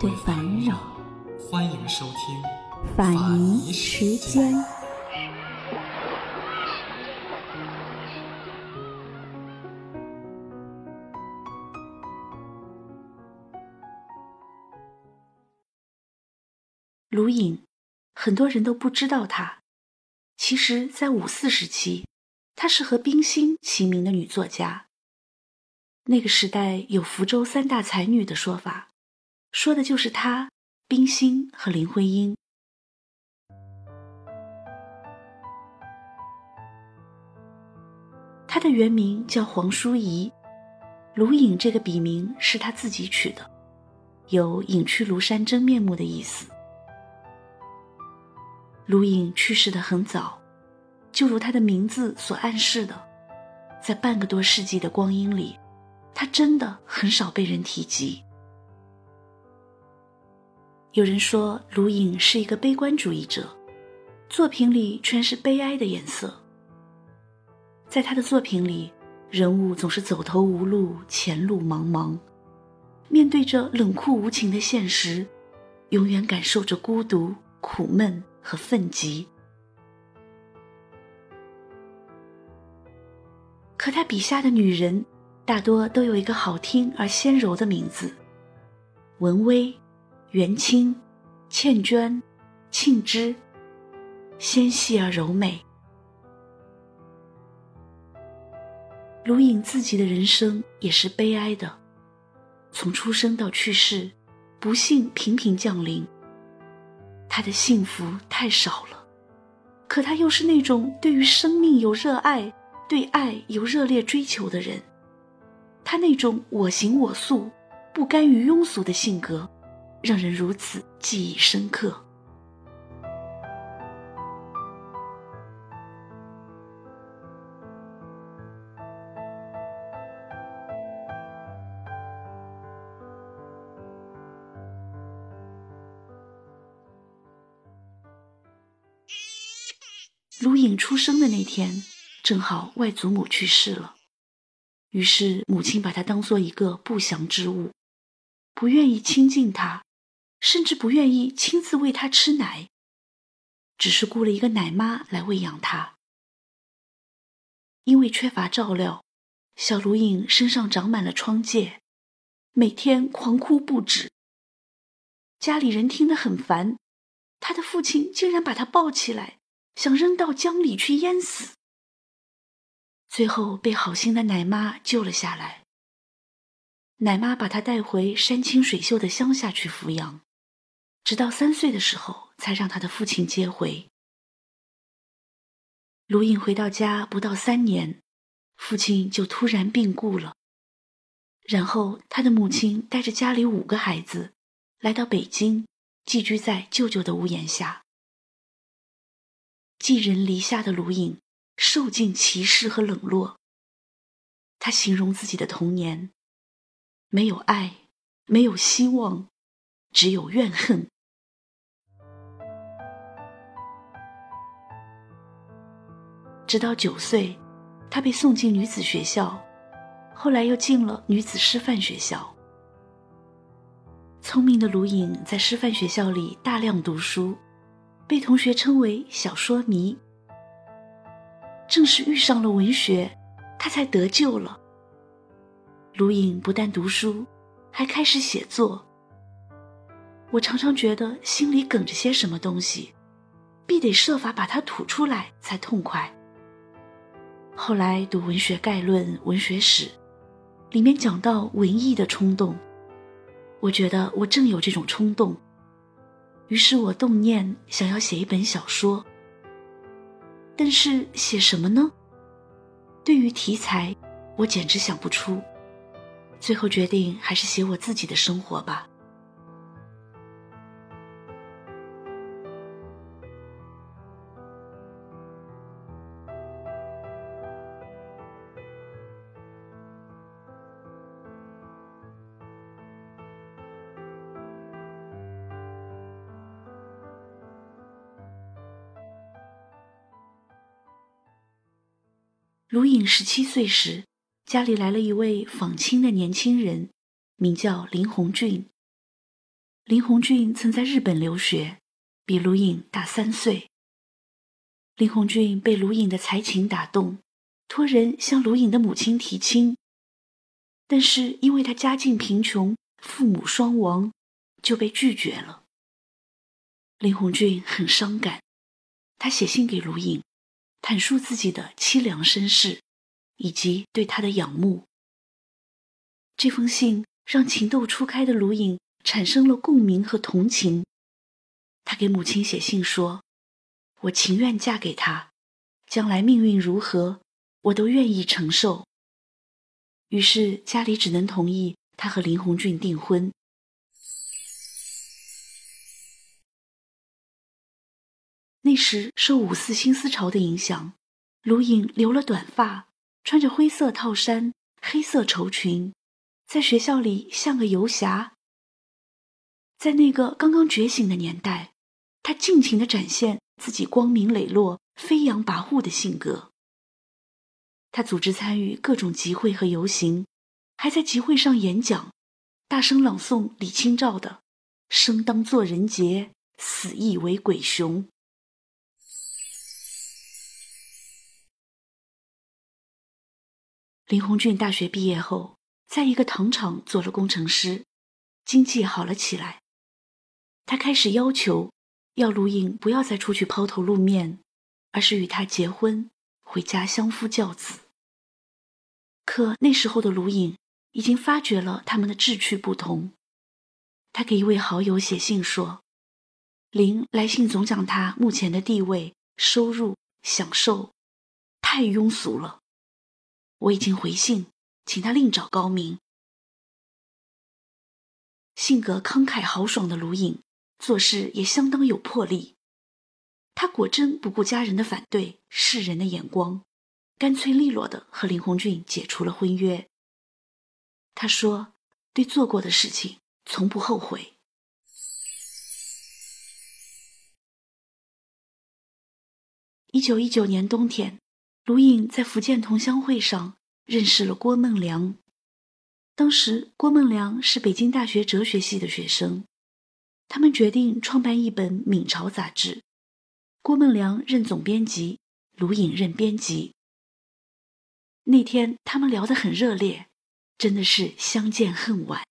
对烦扰。欢迎收听法尼时间。卢颖，很多人都不知道她。其实，在五四时期，她是和冰心齐名的女作家。那个时代有福州三大才女的说法，说的就是他、冰心和林徽因。她的原名叫黄淑仪，卢颖这个笔名是她自己取的，有隐去庐山真面目的意思。卢颖去世的很早，就如她的名字所暗示的，在半个多世纪的光阴里，她真的很少被人提及。有人说卢颖是一个悲观主义者，作品里全是悲哀的颜色。在他的作品里，人物总是走投无路，前路茫茫，面对着冷酷无情的现实，永远感受着孤独、苦闷。和愤激。可他笔下的女人，大多都有一个好听而纤柔的名字：文薇、元清、倩娟、庆芝，纤细而柔美。卢影自己的人生也是悲哀的，从出生到去世，不幸频频降临。他的幸福太少了，可他又是那种对于生命有热爱、对爱有热烈追求的人。他那种我行我素、不甘于庸俗的性格，让人如此记忆深刻。卢颖出生的那天，正好外祖母去世了，于是母亲把她当做一个不祥之物，不愿意亲近她，甚至不愿意亲自喂他吃奶，只是雇了一个奶妈来喂养他。因为缺乏照料，小卢颖身上长满了疮疥，每天狂哭不止。家里人听得很烦，他的父亲竟然把他抱起来。想扔到江里去淹死，最后被好心的奶妈救了下来。奶妈把他带回山清水秀的乡下去抚养，直到三岁的时候才让他的父亲接回。卢颖回到家不到三年，父亲就突然病故了，然后他的母亲带着家里五个孩子，来到北京，寄居在舅舅的屋檐下。寄人篱下的卢颖，受尽歧视和冷落。他形容自己的童年：没有爱，没有希望，只有怨恨。直到九岁，他被送进女子学校，后来又进了女子师范学校。聪明的卢颖在师范学校里大量读书。被同学称为小说迷。正是遇上了文学，他才得救了。卢颖不但读书，还开始写作。我常常觉得心里梗着些什么东西，必得设法把它吐出来才痛快。后来读文学概论、文学史，里面讲到文艺的冲动，我觉得我正有这种冲动。于是我动念想要写一本小说，但是写什么呢？对于题材，我简直想不出。最后决定还是写我自己的生活吧。卢颖十七岁时，家里来了一位访亲的年轻人，名叫林红俊。林红俊曾在日本留学，比卢颖大三岁。林红俊被卢颖的才情打动，托人向卢颖的母亲提亲，但是因为他家境贫穷，父母双亡，就被拒绝了。林红俊很伤感，他写信给卢颖。阐述自己的凄凉身世，以及对他的仰慕。这封信让情窦初开的卢颖产生了共鸣和同情。他给母亲写信说：“我情愿嫁给他，将来命运如何，我都愿意承受。”于是家里只能同意他和林红俊订婚。那时受五四新思潮的影响，卢颖留了短发，穿着灰色套衫、黑色绸裙，在学校里像个游侠。在那个刚刚觉醒的年代，他尽情地展现自己光明磊落、飞扬跋扈的性格。他组织参与各种集会和游行，还在集会上演讲，大声朗诵李清照的“生当作人杰，死亦为鬼雄”。林红俊大学毕业后，在一个糖厂做了工程师，经济好了起来。他开始要求，要卢颖不要再出去抛头露面，而是与他结婚，回家相夫教子。可那时候的卢颖已经发觉了他们的志趣不同。他给一位好友写信说：“林来信总讲他目前的地位、收入、享受，太庸俗了。”我已经回信，请他另找高明。性格慷慨豪爽的卢颖，做事也相当有魄力。他果真不顾家人的反对、世人的眼光，干脆利落的和林红俊解除了婚约。他说：“对做过的事情从不后悔。”一九一九年冬天。卢颖在福建同乡会上认识了郭梦良。当时，郭梦良是北京大学哲学系的学生。他们决定创办一本《闽潮》杂志。郭梦良任总编辑，卢颖任编辑。那天，他们聊得很热烈，真的是相见恨晚。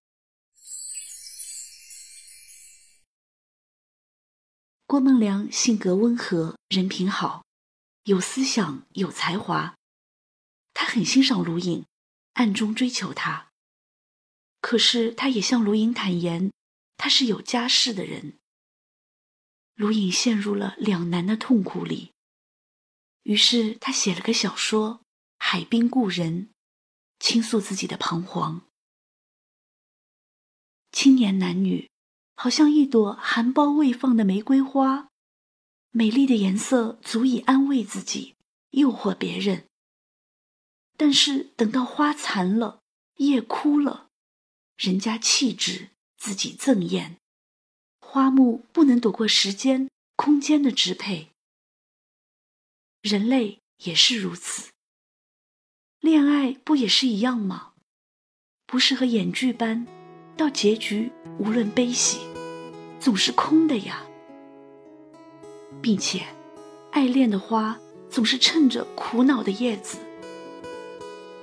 郭梦良性格温和，人品好。有思想，有才华，他很欣赏卢颖，暗中追求她。可是他也向卢颖坦言，他是有家室的人。卢颖陷入了两难的痛苦里，于是他写了个小说《海滨故人》，倾诉自己的彷徨。青年男女，好像一朵含苞未放的玫瑰花。美丽的颜色足以安慰自己，诱惑别人。但是等到花残了，叶枯了，人家弃之，自己赠艳。花木不能躲过时间、空间的支配。人类也是如此。恋爱不也是一样吗？不是和演剧般，到结局无论悲喜，总是空的呀。并且，爱恋的花总是衬着苦恼的叶子。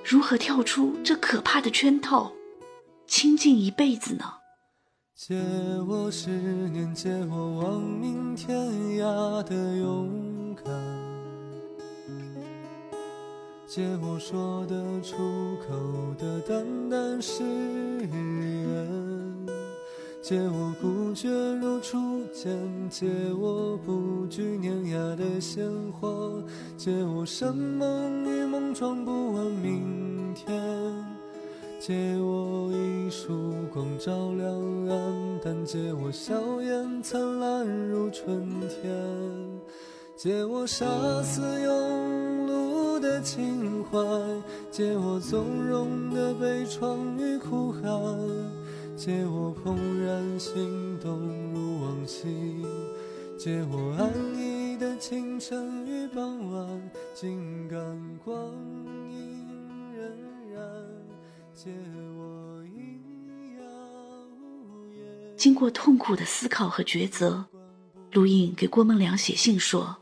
如何跳出这可怕的圈套，清静一辈子呢？借我十年，借我亡命天涯的勇敢，借我说得出口的淡淡誓言。借我孤绝如初见，借我不惧碾压的鲜活，借我生猛与莽撞不问明天，借我一束光照亮暗淡，借我笑颜灿烂如春天，借我杀死庸碌的情怀，借我纵容的悲怆与哭喊，借我怦然心动如往昔，借我安逸的清晨与傍晚，静感光阴荏苒，借我一夜无言。经过痛苦的思考和抉择，卢隐给郭梦良写信说：“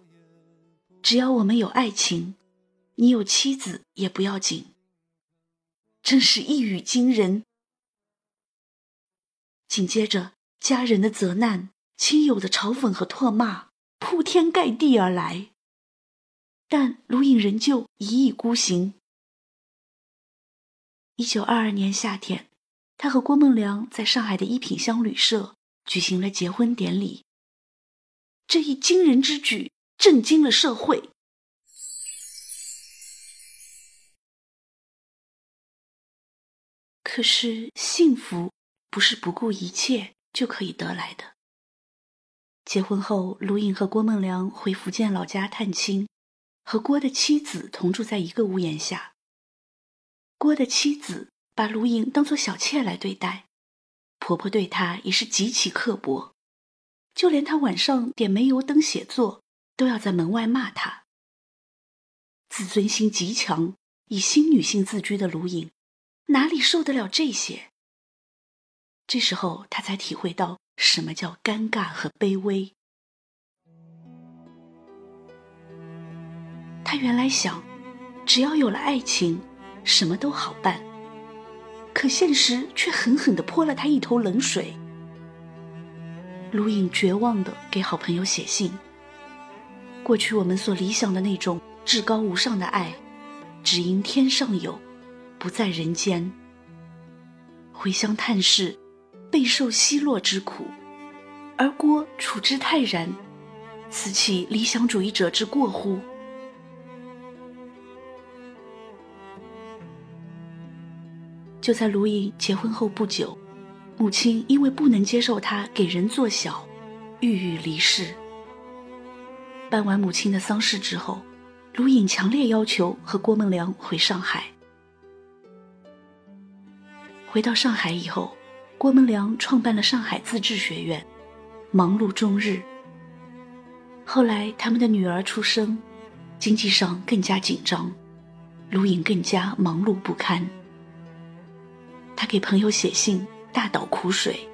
只要我们有爱情，你有妻子也不要紧。”真是一语惊人。紧接着，家人的责难、亲友的嘲讽和唾骂铺天盖地而来，但卢隐仍旧一意孤行。一九二二年夏天，他和郭梦良在上海的一品香旅社举行了结婚典礼。这一惊人之举震惊了社会。可是，幸福不是不顾一切就可以得来的。结婚后，卢颖和郭梦良回福建老家探亲，和郭的妻子同住在一个屋檐下。郭的妻子把卢颖当作小妾来对待，婆婆对她也是极其刻薄，就连她晚上点煤油灯写作，都要在门外骂她。自尊心极强、以新女性自居的卢颖，哪里受得了这些？这时候，他才体会到什么叫尴尬和卑微。他原来想，只要有了爱情。什么都好办，可现实却狠狠地泼了他一头冷水。卢隐绝望地给好朋友写信：“过去我们所理想的那种至高无上的爱，只因天上有，不在人间。回乡探视，备受奚落之苦，而郭处之泰然，此岂理想主义者之过乎？”就在卢隐结婚后不久，母亲因为不能接受他给人做小，郁郁离世。办完母亲的丧事之后，卢隐强烈要求和郭梦良回上海。回到上海以后，郭梦良创办了上海自治学院，忙碌终日。后来他们的女儿出生，经济上更加紧张，卢隐更加忙碌不堪。他给朋友写信，大倒苦水。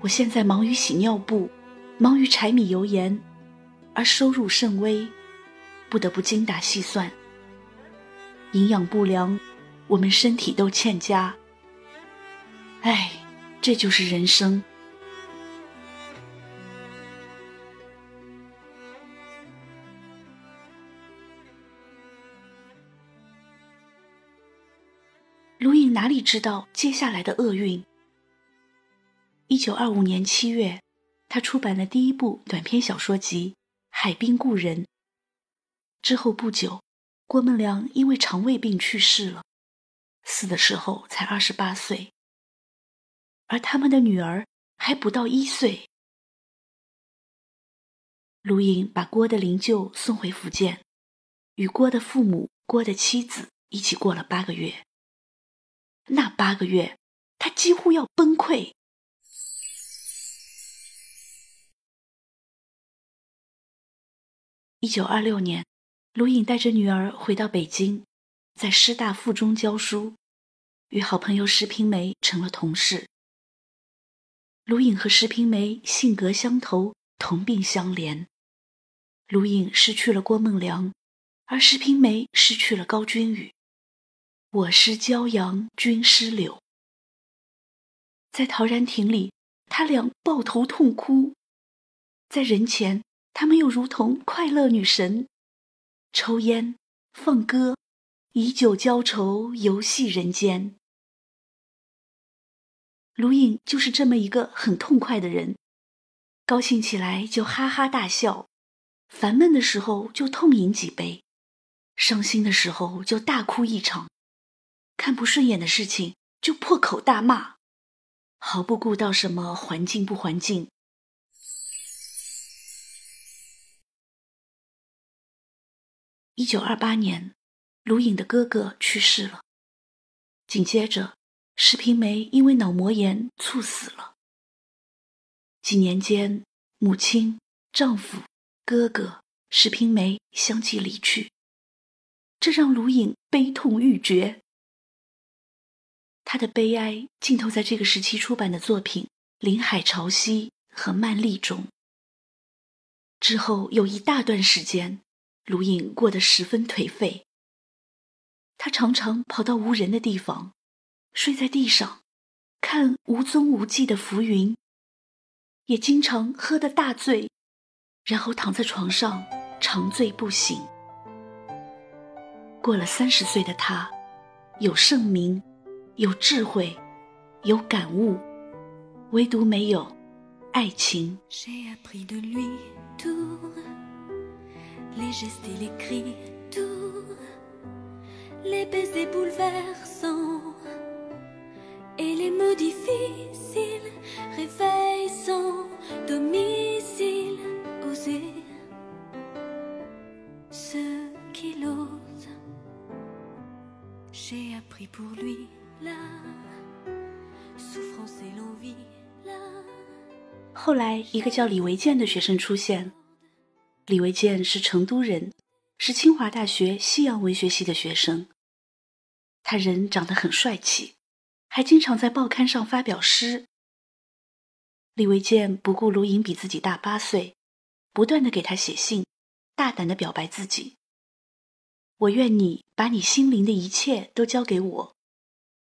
我现在忙于洗尿布，忙于柴米油盐，而收入甚微，不得不精打细算。营养不良，我们身体都欠佳。唉，这就是人生。卢隐哪里知道接下来的厄运？一九二五年七月，他出版了第一部短篇小说集《海滨故人》。之后不久，郭梦良因为肠胃病去世了，死的时候才二十八岁，而他们的女儿还不到一岁。卢隐把郭的灵柩送回福建，与郭的父母、郭的妻子一起过了八个月。那八个月，他几乎要崩溃。一九二六年，卢隐带着女儿回到北京，在师大附中教书，与好朋友石平梅成了同事。卢影和石平梅性格相投，同病相怜。卢影失去了郭梦良，而石平梅失去了高君宇。我失骄阳，君失柳。在陶然亭里，他俩抱头痛哭；在人前，他们又如同快乐女神，抽烟、放歌，以酒浇愁，游戏人间。卢隐就是这么一个很痛快的人，高兴起来就哈哈大笑，烦闷的时候就痛饮几杯，伤心的时候就大哭一场。看不顺眼的事情就破口大骂，毫不顾到什么环境不环境。一九二八年，卢颖的哥哥去世了，紧接着，石平梅因为脑膜炎猝死了。几年间，母亲、丈夫、哥哥石平梅相继离去，这让卢颖悲痛欲绝。他的悲哀浸透在这个时期出版的作品《林海潮汐》和《曼丽》中。之后有一大段时间。卢颖过得十分颓废，他常常跑到无人的地方，睡在地上，看无踪无迹的浮云，也经常喝得大醉，然后躺在床上长醉不醒。过了三十岁的他，有盛名，有智慧，有感悟，唯独没有爱情。les gestes et les cris, tout, les baisers bouleversants et les mots difficiles, réveillent son domicile, oser ce qu'il ose. J'ai appris pour lui la souffrance et l'envie. 后来，一个叫李维健的学生出现。李维健是成都人，是清华大学西洋文学系的学生。他人长得很帅气，还经常在报刊上发表诗。李维健不顾卢颖比自己大八岁，不断的给他写信，大胆的表白自己。我愿你把你心灵的一切都交给我，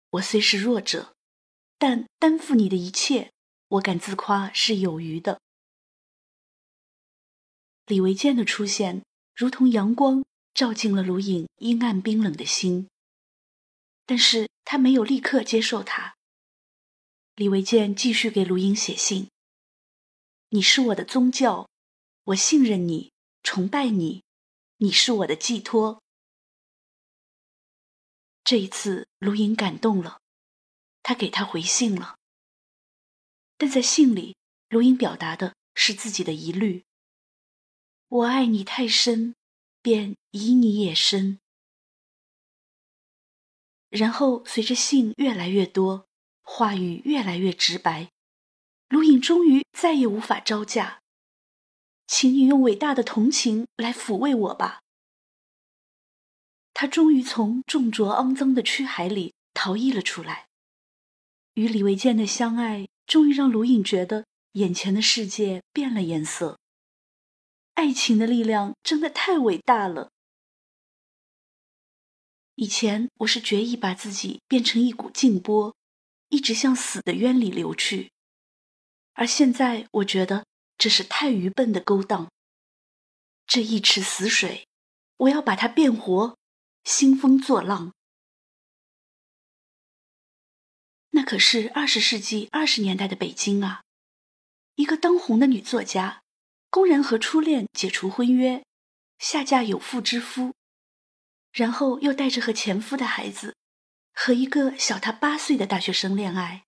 我虽是弱者，但担负你的一切，我敢自夸是有余的。李维健的出现，如同阳光，照进了卢颖阴暗冰冷的心。但是他没有立刻接受他。李维健继续给卢颖写信：“你是我的宗教，我信任你，崇拜你，你是我的寄托。”这一次，卢颖感动了，他给他回信了。但在信里，卢颖表达的是自己的疑虑。我爱你太深，便以你也深。然后随着信越来越多，话语越来越直白，卢颖终于再也无法招架。请你用伟大的同情来抚慰我吧。他终于从重浊肮脏的躯海里逃逸了出来。与李维健的相爱，终于让卢颖觉得眼前的世界变了颜色。爱情的力量真的太伟大了。以前我是决意把自己变成一股静波，一直向死的渊里流去，而现在我觉得这是太愚笨的勾当。这一池死水，我要把它变活，兴风作浪。那可是二十世纪二十年代的北京啊，一个当红的女作家。公然和初恋解除婚约，下嫁有妇之夫，然后又带着和前夫的孩子，和一个小他八岁的大学生恋爱。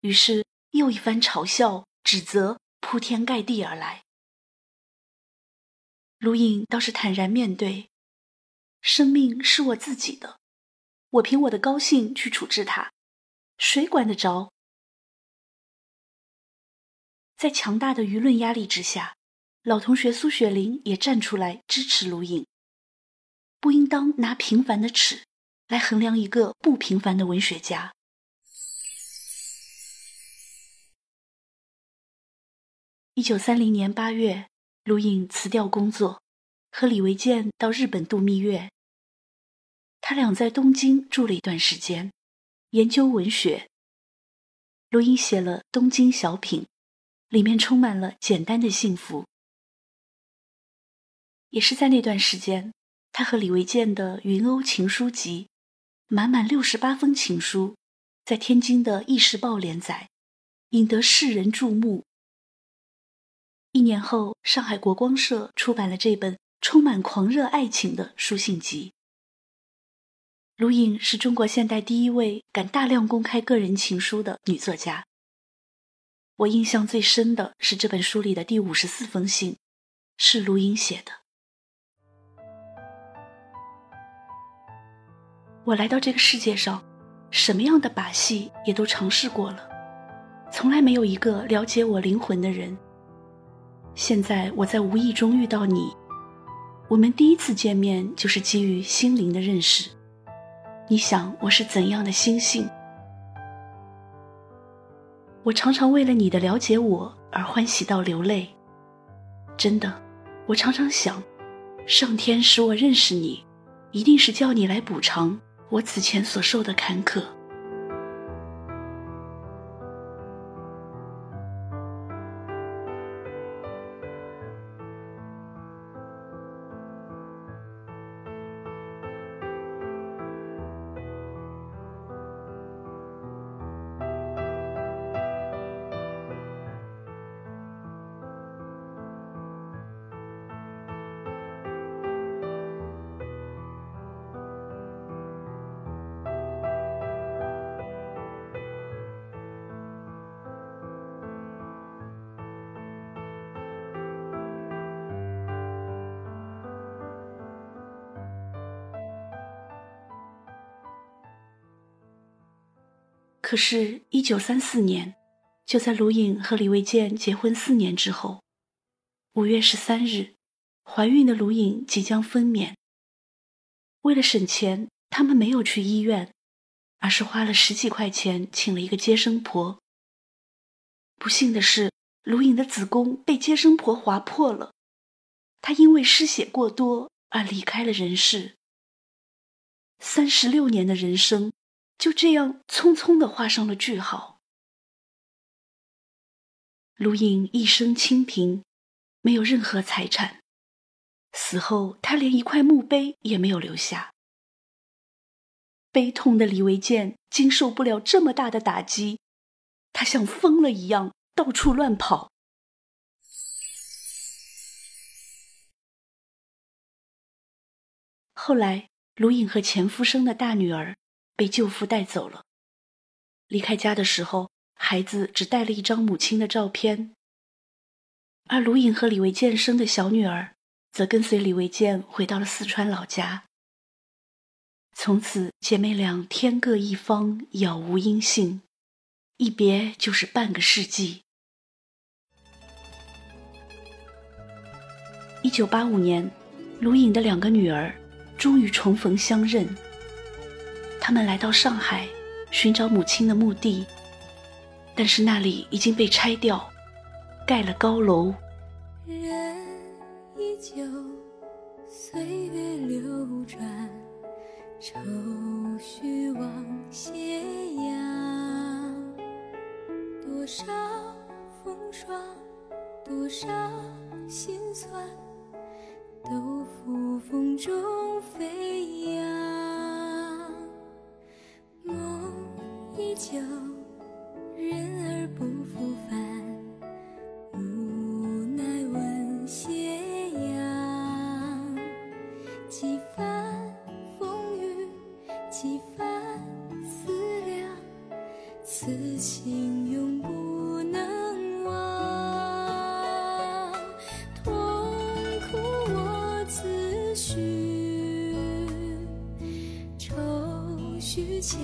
于是又一番嘲笑、指责铺天盖地而来。卢颖倒是坦然面对，生命是我自己的，我凭我的高兴去处置它，谁管得着？在强大的舆论压力之下，老同学苏雪玲也站出来支持卢颖。不应当拿平凡的尺来衡量一个不平凡的文学家。一九三零年八月，卢颖辞掉工作，和李维健到日本度蜜月。他俩在东京住了一段时间，研究文学。卢颖写了《东京小品》。里面充满了简单的幸福。也是在那段时间，他和李维健的《云鸥情书集》，满满六十八封情书，在天津的《意识报》连载，引得世人注目。一年后，上海国光社出版了这本充满狂热爱情的书信集。卢颖是中国现代第一位敢大量公开个人情书的女作家。我印象最深的是这本书里的第五十四封信，是卢颖写的。我来到这个世界上，什么样的把戏也都尝试过了，从来没有一个了解我灵魂的人。现在我在无意中遇到你，我们第一次见面就是基于心灵的认识。你想我是怎样的心性？我常常为了你的了解我而欢喜到流泪。真的，我常常想，上天使我认识你，一定是叫你来补偿我此前所受的坎坷。可是，一九三四年，就在卢颖和李维健结婚四年之后，五月十三日，怀孕的卢颖即将分娩。为了省钱，他们没有去医院，而是花了十几块钱请了一个接生婆。不幸的是，卢颖的子宫被接生婆划破了，她因为失血过多而离开了人世。三十六年的人生。就这样匆匆的画上了句号。卢颖一生清贫，没有任何财产，死后他连一块墓碑也没有留下。悲痛的李维健经受不了这么大的打击，他像疯了一样到处乱跑。后来，卢颖和前夫生的大女儿。被舅父带走了。离开家的时候，孩子只带了一张母亲的照片。而卢颖和李维健生的小女儿，则跟随李维健回到了四川老家。从此，姐妹俩天各一方，杳无音信，一别就是半个世纪。一九八五年，卢颖的两个女儿终于重逢相认。他们来到上海，寻找母亲的墓地，但是那里已经被拆掉，盖了高楼。人依旧，岁月流转，愁绪往斜阳。多少风霜，多少心酸，都付风中飞扬。依旧，人儿不复返，无奈问斜阳。几番风雨，几番思量，此情永不能忘。痛苦我自须，愁绪千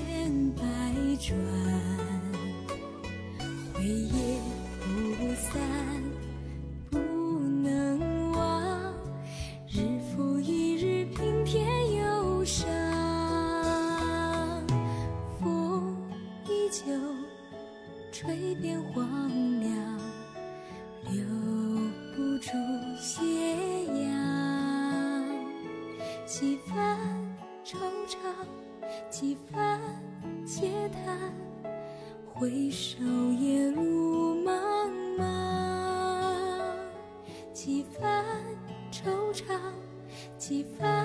斜阳几番惆怅几番嗟叹回首夜路茫茫几番惆怅几番